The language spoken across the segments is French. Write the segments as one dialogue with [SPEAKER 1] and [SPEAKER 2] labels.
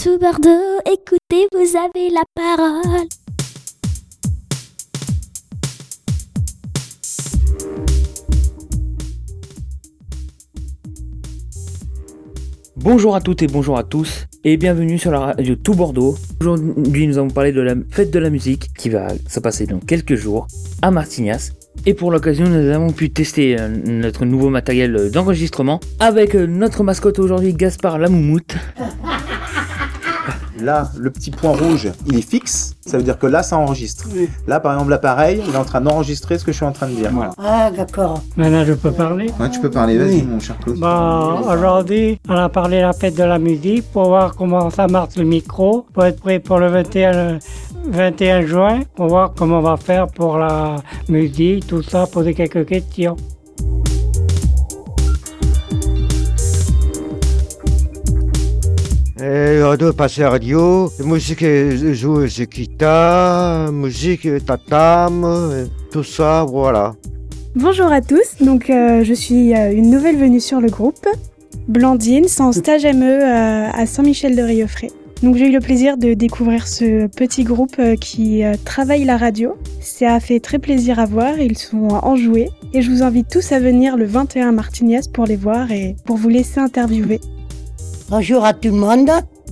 [SPEAKER 1] Tout Bordeaux, écoutez, vous avez la parole.
[SPEAKER 2] Bonjour à toutes et bonjour à tous et bienvenue sur la radio Tout Bordeaux. Aujourd'hui nous allons parler de la fête de la musique qui va se passer dans quelques jours à Martignas. Et pour l'occasion nous avons pu tester euh, notre nouveau matériel d'enregistrement avec euh, notre mascotte aujourd'hui Gaspard la moumoute.
[SPEAKER 3] Là, le petit point rouge, il est fixe. Ça veut dire que là, ça enregistre. Là, par exemple, l'appareil, il est en train d'enregistrer ce que je suis en train de dire. Voilà.
[SPEAKER 4] Ah, d'accord.
[SPEAKER 5] Maintenant, je peux parler
[SPEAKER 3] Ouais, tu peux parler, vas-y, mon cher Claude.
[SPEAKER 5] Bon, aujourd'hui, on a parlé de la fête de la musique pour voir comment ça marche le micro, pour être prêt pour le 21, 21 juin, pour voir comment on va faire pour la musique, tout ça, poser quelques questions.
[SPEAKER 6] Doit passer à radio, musique euh, joue guitare, musique tatam, tout ça, voilà.
[SPEAKER 7] Bonjour à tous, donc euh, je suis euh, une nouvelle venue sur le groupe, Blandine, sans stage ME euh, à Saint-Michel-de-Riofray. Donc j'ai eu le plaisir de découvrir ce petit groupe qui travaille la radio. Ça a fait très plaisir à voir, ils sont enjoués et je vous invite tous à venir le 21 à Martignas pour les voir et pour vous laisser interviewer.
[SPEAKER 4] Bonjour à tout le monde.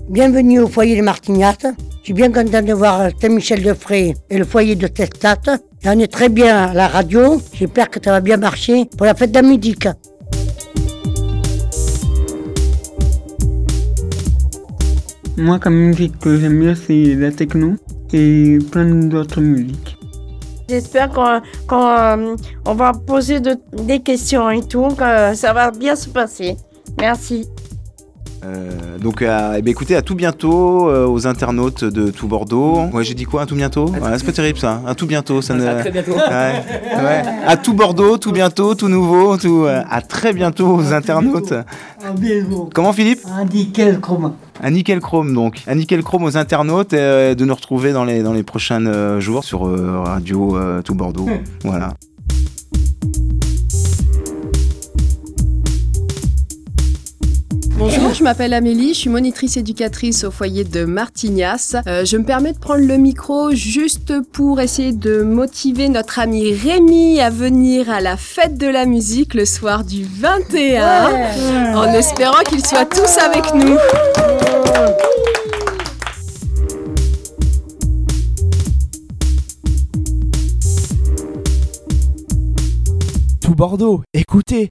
[SPEAKER 4] Bienvenue au foyer de Martignas. Je suis bien content de voir Saint-Michel-de-Fray et le foyer de Testat. On est très bien à la radio. J'espère que ça va bien marcher pour la fête de la musique.
[SPEAKER 8] Moi, comme musique que j'aime bien, c'est la techno et plein d'autres musiques.
[SPEAKER 9] J'espère qu'on euh, on va poser de- des questions et tout, que ça va bien se passer. Merci.
[SPEAKER 3] Euh, donc, eh ben, écoutez, à tout bientôt euh, aux internautes de tout Bordeaux. Ouais, j'ai dit quoi, à tout bientôt Ouais, C'est pas terrible ça. À tout bientôt. Ça ne...
[SPEAKER 2] À très bientôt.
[SPEAKER 3] Ouais, ouais. À tout Bordeaux, tout bientôt, tout nouveau, tout. euh, à très bientôt aux internautes. Comment Philippe
[SPEAKER 5] Un nickel chrome.
[SPEAKER 3] À Nickel Chrome donc. À Nickel Chrome aux internautes et de nous retrouver dans les, dans les prochains jours sur Radio Tout Bordeaux. Voilà.
[SPEAKER 10] Bonjour, je m'appelle Amélie, je suis monitrice éducatrice au foyer de Martignas. Euh, je me permets de prendre le micro juste pour essayer de motiver notre ami Rémi à venir à la fête de la musique le soir du 21, en espérant qu'ils soient tous avec nous.
[SPEAKER 11] Tout Bordeaux, écoutez,